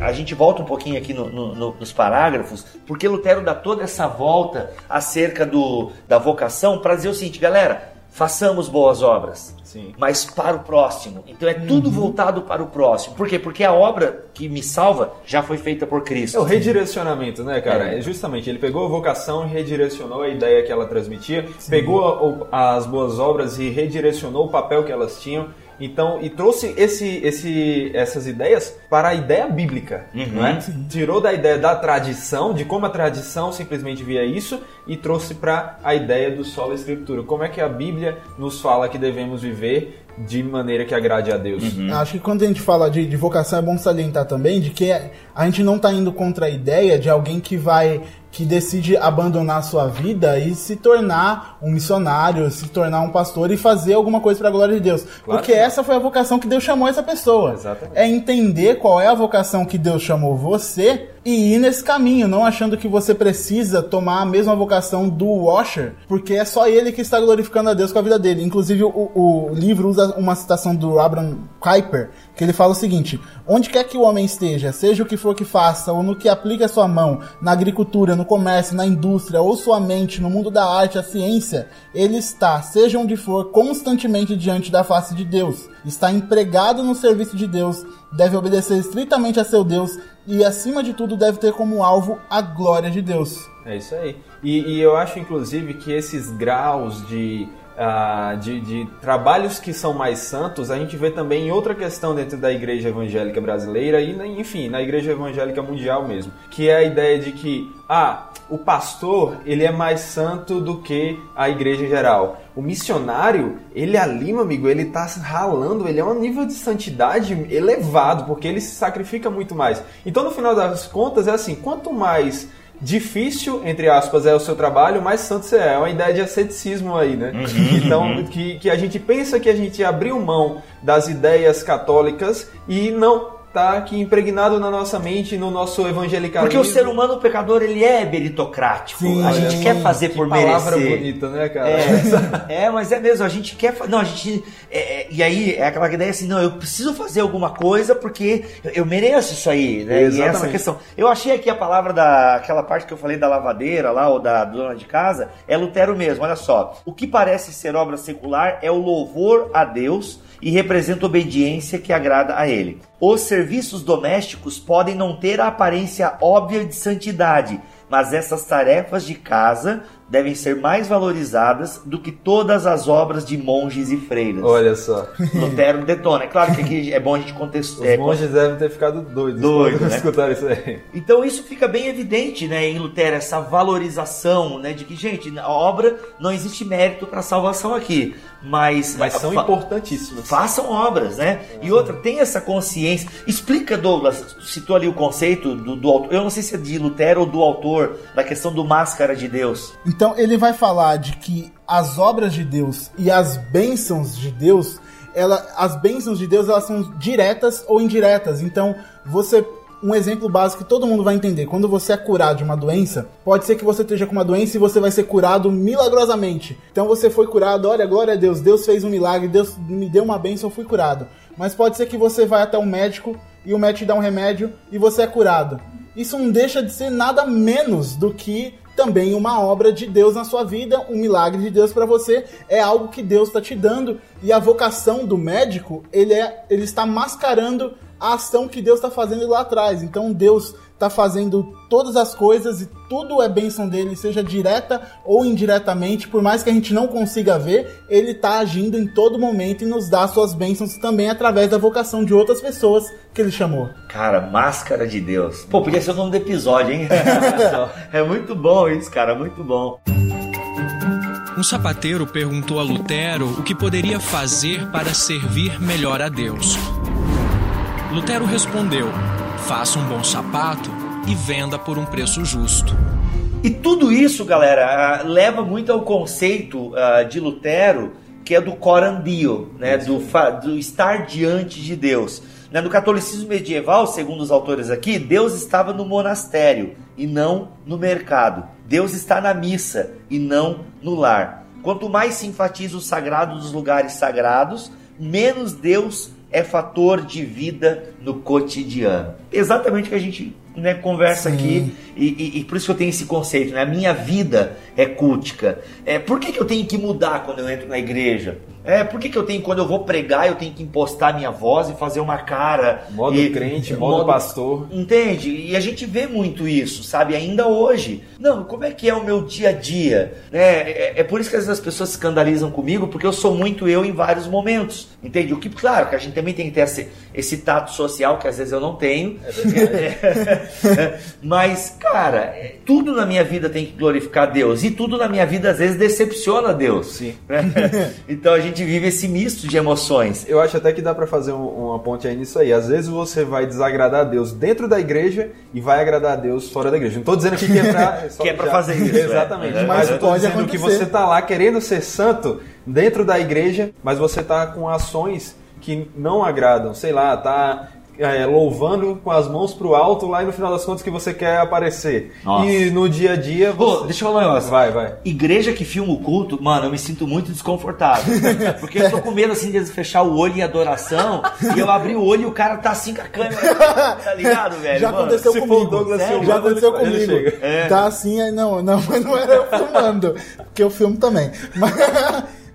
A gente volta um pouquinho aqui no- no- no- nos parágrafos, porque Lutero dá toda essa volta acerca do, da vocação para dizer o seguinte, galera, façamos boas obras. Sim. Mas para o próximo. Então é tudo voltado para o próximo. Por quê? Porque a obra que me salva já foi feita por Cristo. É o redirecionamento, né, cara? É. É. Justamente, ele pegou a vocação e redirecionou a ideia que ela transmitia, pegou o- as boas obras e redirecionou o papel que elas tinham. Então, e trouxe esse, esse, essas ideias para a ideia bíblica, não é? Tirou da ideia da tradição, de como a tradição simplesmente via isso, e trouxe para a ideia do solo escritura. Como é que a Bíblia nos fala que devemos viver de maneira que agrade a Deus? Acho que quando a gente fala de, de vocação é bom salientar também de que a gente não está indo contra a ideia de alguém que vai que decide abandonar a sua vida e se tornar um missionário, se tornar um pastor e fazer alguma coisa para a glória de Deus. Porque que não. essa foi a vocação que Deus chamou essa pessoa. Exatamente. É entender qual é a vocação que Deus chamou você e ir nesse caminho, não achando que você precisa tomar a mesma vocação do Washer, porque é só ele que está glorificando a Deus com a vida dele. Inclusive, o, o livro usa uma citação do Abraham Kuyper, que ele fala o seguinte: onde quer que o homem esteja, seja o que for que faça, ou no que aplique a sua mão, na agricultura, no comércio, na indústria, ou sua mente, no mundo da arte, a ciência, ele está, seja onde for, constantemente diante da face de Deus. Está empregado no serviço de Deus, deve obedecer estritamente a seu Deus e, acima de tudo, deve ter como alvo a glória de Deus. É isso aí. E, e eu acho, inclusive, que esses graus de, ah, de, de trabalhos que são mais santos, a gente vê também outra questão dentro da igreja evangélica brasileira e, enfim, na igreja evangélica mundial mesmo, que é a ideia de que, ah, o pastor, ele é mais santo do que a igreja em geral. O missionário, ele ali, meu amigo, ele tá ralando, ele é um nível de santidade elevado, porque ele se sacrifica muito mais. Então, no final das contas, é assim, quanto mais difícil, entre aspas, é o seu trabalho, mais santo você é. É uma ideia de asceticismo aí, né? (laughs) então, que, que a gente pensa que a gente abriu mão das ideias católicas e não tá aqui impregnado na nossa mente, no nosso evangelicalismo. Porque o ser humano, o pecador, ele é meritocrático. Sim, a gente quer fazer Que por palavra merecer. bonita, né, cara? É, é, mas é mesmo, a gente quer. Não, a gente. é, é, e aí é aquela ideia assim, não, eu preciso fazer alguma coisa porque eu, eu mereço isso aí, né? E Exatamente. essa questão. Eu achei aqui a palavra da. aquela parte que eu falei da lavadeira lá, ou da dona de casa, é Lutero mesmo, olha só. O que parece ser obra secular é o louvor a Deus e representa obediência que agrada a ele. Os serviços domésticos podem não ter a aparência óbvia de santidade, mas essas tarefas de casa devem ser mais valorizadas do que todas as obras de monges e freiras. Olha só. Lutero detona. É claro que aqui é bom a gente Os contextualizar. monges devem ter ficado doidos Doido, né? escutaram isso aí. Então isso fica bem evidente, né, em Lutero essa valorização, né, de que gente, a obra não existe mérito para salvação aqui, mas Mas são fa- importantíssimos. façam obras, né? E outra, tem essa consciência. Explica, Douglas, citou ali o conceito do, do autor. Eu não sei se é de Lutero ou do autor, da questão do máscara de Deus. Então ele vai falar de que as obras de Deus e as bênçãos de Deus, ela, as bênçãos de Deus elas são diretas ou indiretas. Então você um exemplo básico que todo mundo vai entender. Quando você é curado de uma doença, pode ser que você esteja com uma doença e você vai ser curado milagrosamente. Então você foi curado, olha, glória a Deus, Deus fez um milagre, Deus me deu uma bênção, eu fui curado. mas pode ser que você vai até um médico e o médico te dá um remédio e você é curado. Isso não deixa de ser nada menos do que também uma obra de Deus na sua vida, um milagre de Deus para você, é algo que Deus está te dando e a vocação do médico, ele é ele está mascarando a ação que Deus está fazendo lá atrás. Então Deus está fazendo todas as coisas e tudo é bênção dele, seja direta ou indiretamente, por mais que a gente não consiga ver, ele está agindo em todo momento e nos dá suas bênçãos também através da vocação de outras pessoas que ele chamou. Cara, máscara de Deus. Pô, podia ser o nome do episódio, hein? (laughs) é muito bom isso, cara, muito bom. Um sapateiro perguntou a Lutero o que poderia fazer para servir melhor a Deus. Lutero respondeu: faça um bom sapato e venda por um preço justo. E tudo isso, galera, ah, leva muito ao conceito ah, de Lutero, que é do corandio, né? Do, do estar diante de Deus. Né, No catolicismo medieval, segundo os autores aqui, Deus estava no monastério e não no mercado. Deus está na missa e não no lar. Quanto mais se enfatiza o sagrado dos lugares sagrados, menos Deus é fator de vida no cotidiano. Exatamente o que a gente né, conversa aqui e, e- e por isso que eu tenho esse conceito, né? A minha vida é cultica. É, por que, que eu tenho que mudar quando eu entro na igreja? É, por que, que eu tenho, quando eu vou pregar, eu tenho que impostar minha voz e fazer uma cara? Modo e- crente, modo pastor. Entende? E a gente vê muito isso, sabe? Ainda hoje. Não, como é que é o meu dia a dia? né? É, é por isso que às vezes as pessoas se escandalizam comigo, porque eu sou muito eu em vários momentos. Entende? O que, claro, que a gente também tem que ter esse, esse tato social, que às vezes eu não tenho. É, (laughs) Mas, cara, é, tudo na minha vida tem que glorificar Deus. E tudo na minha vida às vezes decepciona Deus. Sim. (laughs) né? Então a gente vive esse misto de emoções. Eu acho até que dá pra fazer um- uma ponte aí nisso aí. Às vezes você vai desagradar a Deus dentro da igreja e vai agradar a Deus fora da igreja. Não tô dizendo aqui que é pra, (laughs) só Que é pra já- fazer isso, (laughs) é. Exatamente. É. Mas, Mas eu tô pode dizendo que acontecer. você tá lá querendo ser santo dentro da igreja, mas você tá com ações que não agradam. Sei lá, tá é, louvando com as mãos pro alto lá e no final das contas que você quer aparecer. Nossa. E no dia a dia Pô, você... deixa eu falar um negócio. Vai, vai. Igreja que filma o culto, mano, eu me sinto muito desconfortável. (laughs) Porque eu tô com medo assim de fechar o olho em adoração e eu abrir o olho e o cara tá assim com a câmera. Tá ligado, (laughs) velho? Já Mano, aconteceu se comigo. Douglas Sério? já aconteceu ele- comigo. É. Tá assim, aí não, não, (laughs) mas não era eu filmando. Porque eu filmo também. Mas,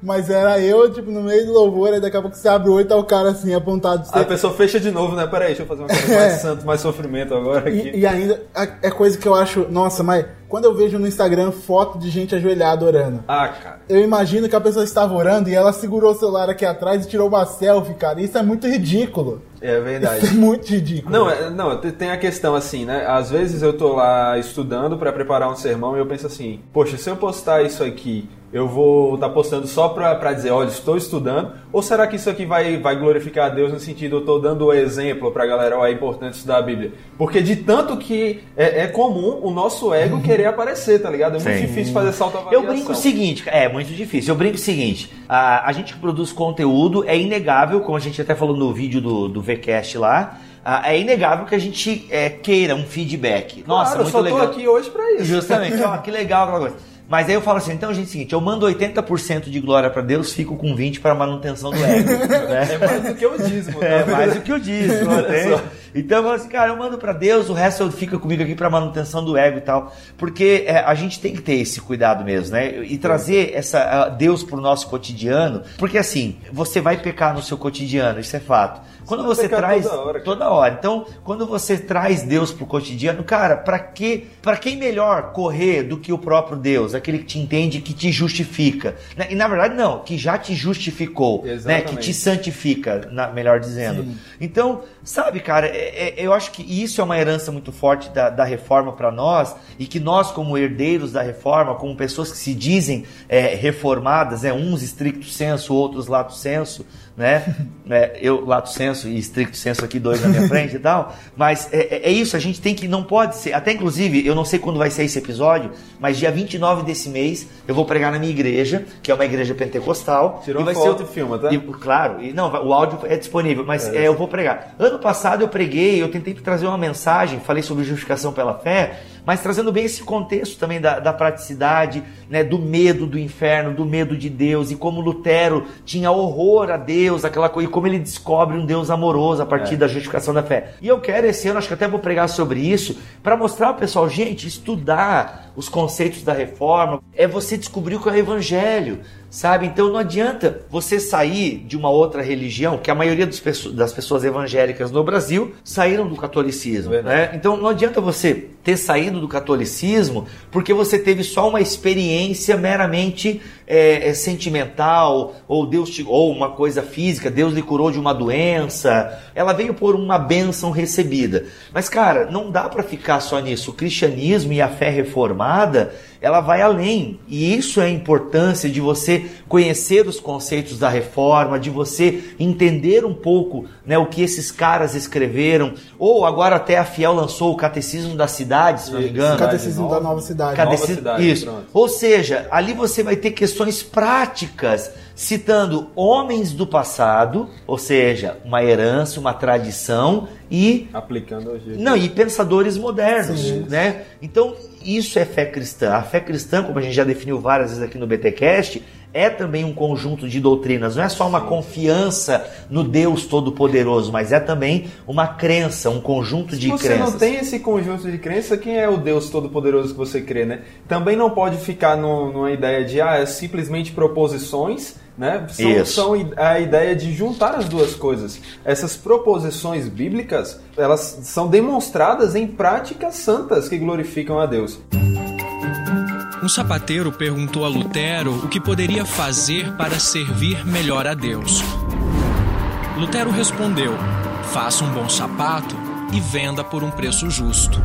mas era eu, tipo, no meio do louvor, aí daqui a pouco você abre o olho e tá o cara assim, apontado. Aí a Você, pessoa fecha de novo, né? Peraí, deixa eu fazer uma coisa mais (laughs) santo, mais sofrimento agora aqui. e, e ainda, é coisa que eu acho, nossa, mas quando eu vejo no Instagram foto de gente ajoelhada orando, Ah, cara. eu imagino que a pessoa estava orando e ela segurou o celular aqui atrás e tirou uma selfie, cara. Isso é muito ridículo. É verdade. Isso é muito ridículo. Não, é- não, te- tem a questão assim, né? Às vezes eu tô lá estudando pra preparar um sermão e eu penso assim, poxa, se eu postar isso aqui, eu vou estar postando só pra, pra dizer, olha, estou estudando, ou será que isso aqui vai, vai glorificar a Deus no sentido, eu tô dando o exemplo pra galera, ó, é importante estudar a Bíblia. Porque de tanto que é, é comum o nosso ego (laughs) querer aparecer, tá ligado? É muito Sim. difícil fazer salto Eu brinco o seguinte, é muito difícil. Eu brinco o seguinte: a, a gente que produz conteúdo é inegável, como a gente até falou no vídeo do, do VCast lá, ah, é inegável que a gente é, queira um feedback. Nossa, Claro, eu muito só legal. aqui hoje pra isso. Justamente, ó, que legal aquela coisa. Mas aí eu falo assim, então, gente, é o seguinte, eu mando 80% de glória pra Deus, fico com 20 para manutenção do ego. (laughs) né? É mais do que o dízimo, tá? É mais do que eu disse, não Olha tem? Então eu falo assim, cara, eu mando pra Deus, o resto fica comigo aqui pra manutenção do ego e tal. Porque é, a gente tem que ter esse cuidado mesmo, né? E trazer essa Deus pro nosso cotidiano. Porque assim, você vai pecar no seu cotidiano, isso é fato. Quando você pecar traz. toda hora, toda hora. Então, quando você traz Deus pro cotidiano, cara, pra que para quem melhor correr do que o próprio Deus, aquele que te entende, que te justifica. Né? E na verdade não, que já te justificou, né? Que Exatamente. te santifica, na- melhor dizendo. Então, sabe, cara, é- é- eu acho que isso é uma herança muito forte da, da reforma para nós e que nós, como herdeiros da reforma, como pessoas que se dizem é, reformadas, né? uns estricto senso, outros lato senso, né? É, eu lato senso e estricto senso aqui dois na minha frente e tal. Mas é, é- é isso, a gente tem que não pode ser. Até inclusive, eu não sei quando vai ser esse episódio, mas dia 29 desse mês eu vou pregar na minha igreja, que é uma igreja pentecostal. Tirou e vai foto ser, e filma, tá? e- claro, e não, o áudio é disponível, mas É. é, eu vou pregar. Ano passado eu preguei, eu tentei trazer uma mensagem, falei sobre justificação pela fé, mas trazendo bem esse contexto também da, da praticidade, né, do medo do inferno, do medo de Deus, e como Lutero tinha horror a Deus, aquela coisa, e como ele descobre um Deus amoroso a partir da justificação da fé. E eu quero esse ano, acho que até vou pregar sobre isso, para mostrar ao pessoal, gente, estudar os conceitos da reforma é você descobrir o que é o evangelho, sabe? Então não adianta você sair de uma outra religião, que a maioria das pessoas evangélicas no Brasil saíram do catolicismo, Verdade. né? Então não adianta você ter saído do catolicismo porque você teve só uma experiência meramente é, é, sentimental ou Deus te, ou uma coisa física, Deus lhe curou de uma doença. Ela veio por uma bênção recebida. Mas cara, não dá para ficar só nisso. O cristianismo e a fé reformada tomada ela vai além. E isso é a importância de você conhecer os conceitos da reforma, de você entender um pouco né, o que esses caras escreveram. Ou agora até a Fiel lançou o Catecismo da Cidade, se não me engano. Catecismo nova. da Nova Cidade. Nova Cadeci- cidade, Isso. pronto. Ou seja, ali você vai ter questões práticas, citando homens do passado, ou seja, uma herança, uma tradição e Aplicando hoje. não, e pensadores modernos, Sim. né? Então, isso é fé cristã. Fé cristã, como a gente já definiu várias vezes aqui no BTcast, é também um conjunto de doutrinas. Não é só uma confiança no Deus Todo-Poderoso, mas é também uma crença, um conjunto Se de você crenças. não tem esse conjunto de crença, quem é o Deus Todo-Poderoso que você crê, né? Também não pode ficar no- numa ideia de, ah, é simplesmente proposições, né? São, Isso. são a ideia de juntar as duas coisas. Essas proposições bíblicas, elas são demonstradas em práticas santas que glorificam a Deus. Um sapateiro perguntou a Lutero o que poderia fazer para servir melhor a Deus. Lutero respondeu: faça um bom sapato e venda por um preço justo.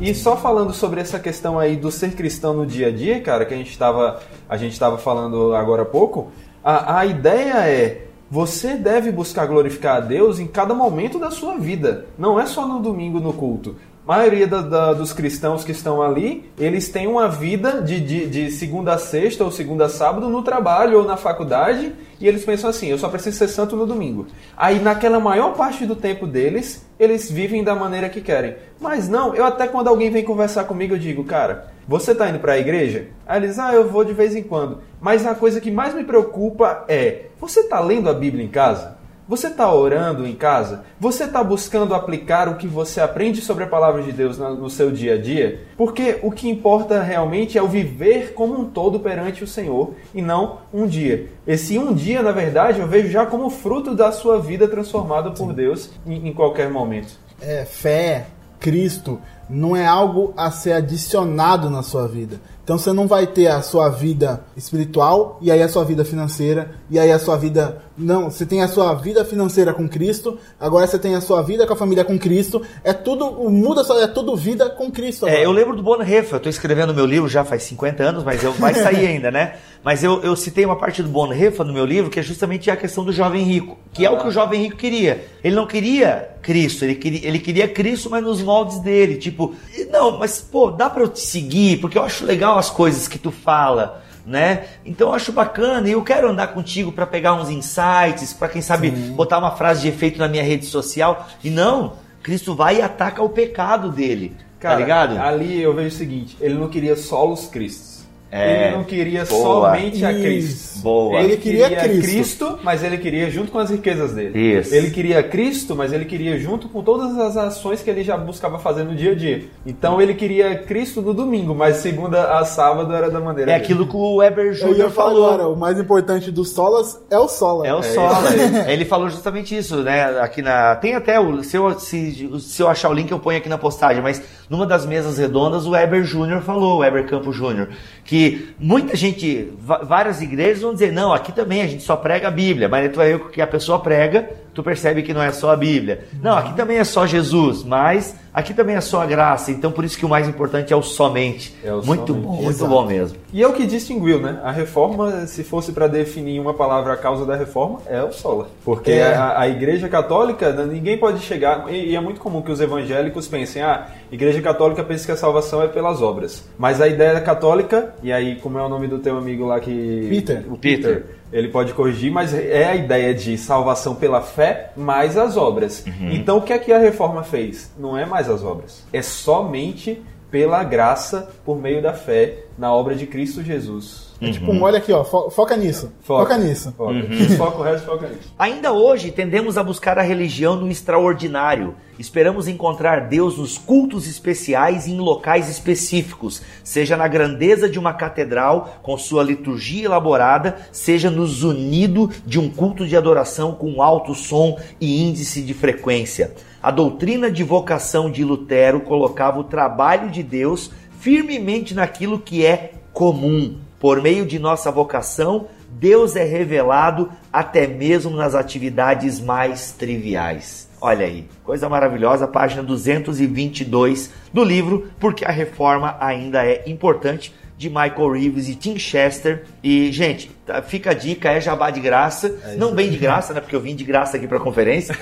E só falando sobre essa questão aí do ser cristão no dia a dia, cara, que a gente estava a gente estava falando agora há pouco, a, a ideia é você deve buscar glorificar a Deus em cada momento da sua vida. Não é só no domingo no culto. Maioria da- da- dos cristãos que estão ali, eles têm uma vida de, de, de segunda a sexta ou segunda a sábado no trabalho ou na faculdade e eles pensam assim: eu só preciso ser santo no domingo. Aí, naquela maior parte do tempo deles, eles vivem da maneira que querem. Mas não, eu até quando alguém vem conversar comigo, eu digo, cara, você tá indo para a igreja? Aí eles, ah, eu vou de vez em quando. Mas a coisa que mais me preocupa é: você tá lendo a Bíblia em casa? Você está orando em casa? Você está buscando aplicar o que você aprende sobre a palavra de Deus no seu dia a dia? Porque o que importa realmente é o viver como um todo perante o Senhor e não um dia. Esse um dia, na verdade, eu vejo já como fruto da sua vida transformada por Deus em, em qualquer momento. é, fé, Cristo, não é algo a ser adicionado na sua vida. Então você não vai ter a sua vida espiritual e aí a sua vida financeira e aí a sua vida não, você tem a sua vida financeira com Cristo, agora você tem a sua vida com a família com Cristo, é tudo muda só é tudo vida com Cristo. É, agora. eu lembro do Bonhoeffer, eu tô escrevendo meu livro já faz 50 anos, mas eu, vai sair ainda, né? Mas eu, eu citei uma parte do Bonhoeffer no meu livro, que é justamente a questão do jovem rico, que é o que o jovem rico queria. Ele não queria Cristo, ele queria, ele queria Cristo, mas nos moldes dele, tipo, não, mas pô, dá pra eu te seguir, porque eu acho legal as coisas que tu fala, né? Então eu acho bacana e eu quero andar contigo pra pegar uns insights, pra quem sabe botar uma frase de efeito na minha rede social. E não, Cristo vai e ataca o pecado dele. Cara, tá ligado? ali eu vejo o seguinte: ele não queria só os Cristos. É, ele não queria boa. somente a. Cristo. Boa. Ele, Ele queria queria, Cristo. Cristo. mas ele queria junto com as riquezas dele. Isso. Ele queria Cristo, mas ele queria junto com todas as ações que ele já buscava fazer no dia a dia. Então ele queria Cristo no domingo, mas segunda a sábado era da maneira É dele. aquilo que o Weber falar falou. agora, o mais importante dos solas é o sola. É o Sola. (laughs) Ele falou justamente isso, né? Aqui na. Tem até o. Se eu, se, se eu achar o link, eu ponho aqui na postagem. Mas numa das mesas redondas, o Weber Júnior falou, o Weber Campos Júnior, que muita gente, várias igrejas vão dizer, não, aqui também a gente só prega a Bíblia. Mas tu vai ver o que a pessoa prega, tu percebe que não é só a Bíblia. Não, aqui também é só Jesus, mas aqui também é só a graça. Então por isso que o mais importante é o somente. É o muito somente. bom, muito Exato. bom mesmo. E é o que distinguiu, né? A reforma, se fosse para definir uma palavra a causa da reforma, é o sola. Porque É. a, a igreja católica, né, ninguém pode chegar. E, e é muito comum que os evangélicos pensem, ah, igreja católica pensa que a salvação é pelas obras. Mas a ideia católica, e aí, como é o nome do teu amigo lá que. Peter. O Peter. Ele pode corrigir, mas é a ideia de salvação pela fé mais as obras. Então o que é que a reforma fez? Não é mais as obras. É somente pela graça por meio da fé na obra de Cristo Jesus. É tipo, um olha aqui, ó, fo- foca nisso. Foca, nisso. Foca. Foca o resto, foca nisso. Ainda hoje tendemos a buscar a religião no extraordinário. Esperamos encontrar Deus nos cultos especiais e em locais específicos, seja na grandeza de uma catedral com sua liturgia elaborada, seja no zunido de um culto de adoração com alto som e índice de frequência. A doutrina de vocação de Lutero colocava o trabalho de Deus firmemente naquilo que é comum. Por meio de nossa vocação, Deus é revelado até mesmo nas atividades mais triviais. Olha aí, coisa maravilhosa, página 222 do livro Porque a Reforma Ainda é Importante, de Michael Reeves e Tim Chester. E, gente, tá- fica a dica, é jabá de graça. Não bem de graça, né? Porque eu vim de graça aqui para a conferência.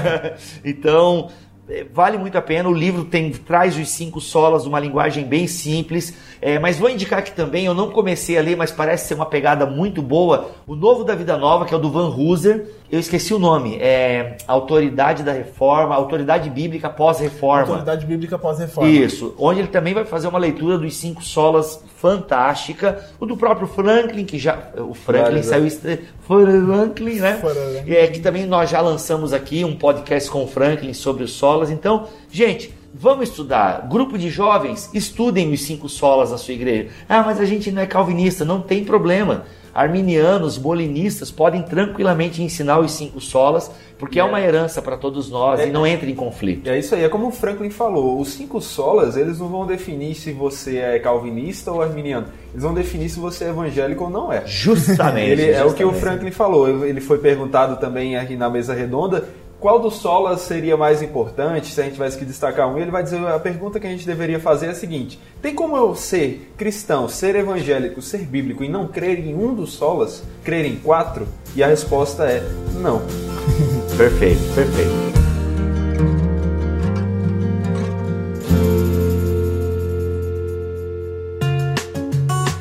(laughs) então, é, Vale muito a pena, o livro tem traz os cinco solas, uma linguagem bem simples, é, mas vou indicar aqui também, eu não comecei a ler, mas parece ser uma pegada muito boa, o Novo da Vida Nova, que é o do Van Hooser, eu esqueci o nome, é Autoridade da Reforma, Autoridade Bíblica pós-reforma. Autoridade bíblica pós-reforma. Isso, onde ele também vai fazer uma leitura dos cinco solas fantástica, o do próprio Franklin, que já o Franklin Vale, saiu estre... Franklin, né? Franklin. É que também nós já lançamos aqui um podcast com o Franklin sobre os solas. Então, gente, vamos estudar. Grupo de jovens, estudem os cinco solas da sua igreja. Ah, mas a gente não é calvinista, não tem problema. Arminianos, molinistas podem tranquilamente ensinar os cinco solas, porque é, uma herança para todos nós e não entra em conflito. É isso aí, é como o Franklin falou, os cinco solas, eles não vão definir se você é calvinista ou arminiano. Eles vão definir se você é evangélico ou não é. Justamente. Ele, é o que o justamente. Franklin falou. Ele foi perguntado também aqui na mesa redonda qual dos solas seria mais importante se a gente tivesse que destacar um. Ele vai dizer a pergunta que a gente deveria fazer é a seguinte: tem como eu ser cristão, ser evangélico, ser bíblico e não crer em um dos solas, crer em quatro? E a resposta é não. (laughs) Perfeito, perfeito.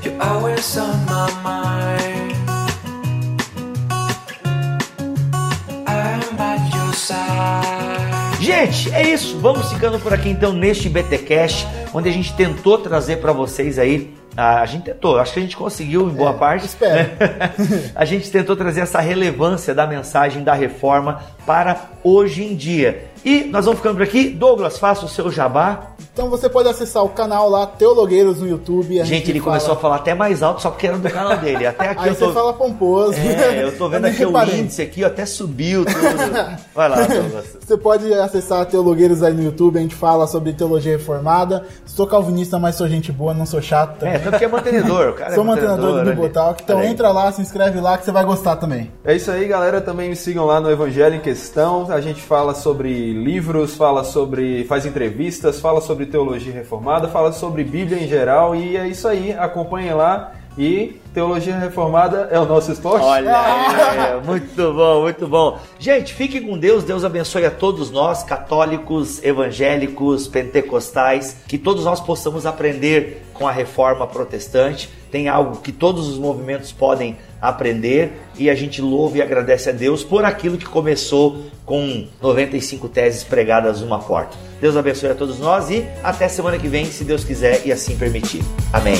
You're always on my mind. Gente, é isso. Vamos ficando por aqui então neste BTcast, onde a gente tentou trazer para vocês aí. A, a gente tentou, acho que a gente conseguiu em boa parte. espero. (laughs) a gente tentou trazer essa relevância da mensagem da reforma para hoje em dia. E nós vamos ficando por aqui. Douglas, faça o seu jabá. Então você pode acessar o canal lá, Teologueiros no YouTube. a Gente, ele fala- começou a falar até mais alto só porque era do canal dele. Até aqui Aí eu você tô. fala pomposo. É, eu tô vendo (laughs) aqui o reparei. índice aqui, até subiu tudo. Vai lá, Douglas. (laughs) Você pode acessar Teologueiros aí no YouTube, a gente fala sobre teologia reformada. Sou calvinista, mas sou gente boa, não sou chato também. É, tanto que é mantenedor, o cara sou é mantenedor do ali. Bible Talk, então Olha aí. entra lá, se inscreve lá que você vai gostar também. É isso aí, galera. Também me sigam lá no Evangelho em Questão. A gente fala sobre livros, fala sobre. faz entrevistas, fala sobre teologia reformada, fala sobre Bíblia em geral. E é isso aí. Acompanhem lá. E teologia reformada é o nosso esporte. Olha, aí, muito bom, muito bom. Gente, fiquem com Deus. Deus abençoe a todos nós, católicos, evangélicos, pentecostais, que todos nós possamos aprender com a reforma protestante. Tem algo que todos os movimentos podem aprender e a gente louva e agradece a Deus por aquilo que começou com 95 teses pregadas numa porta. Deus abençoe a todos nós e até semana que vem, se Deus quiser e assim permitir. Amém.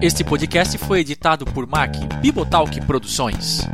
Este podcast foi editado por Mac Bibotalk Produções.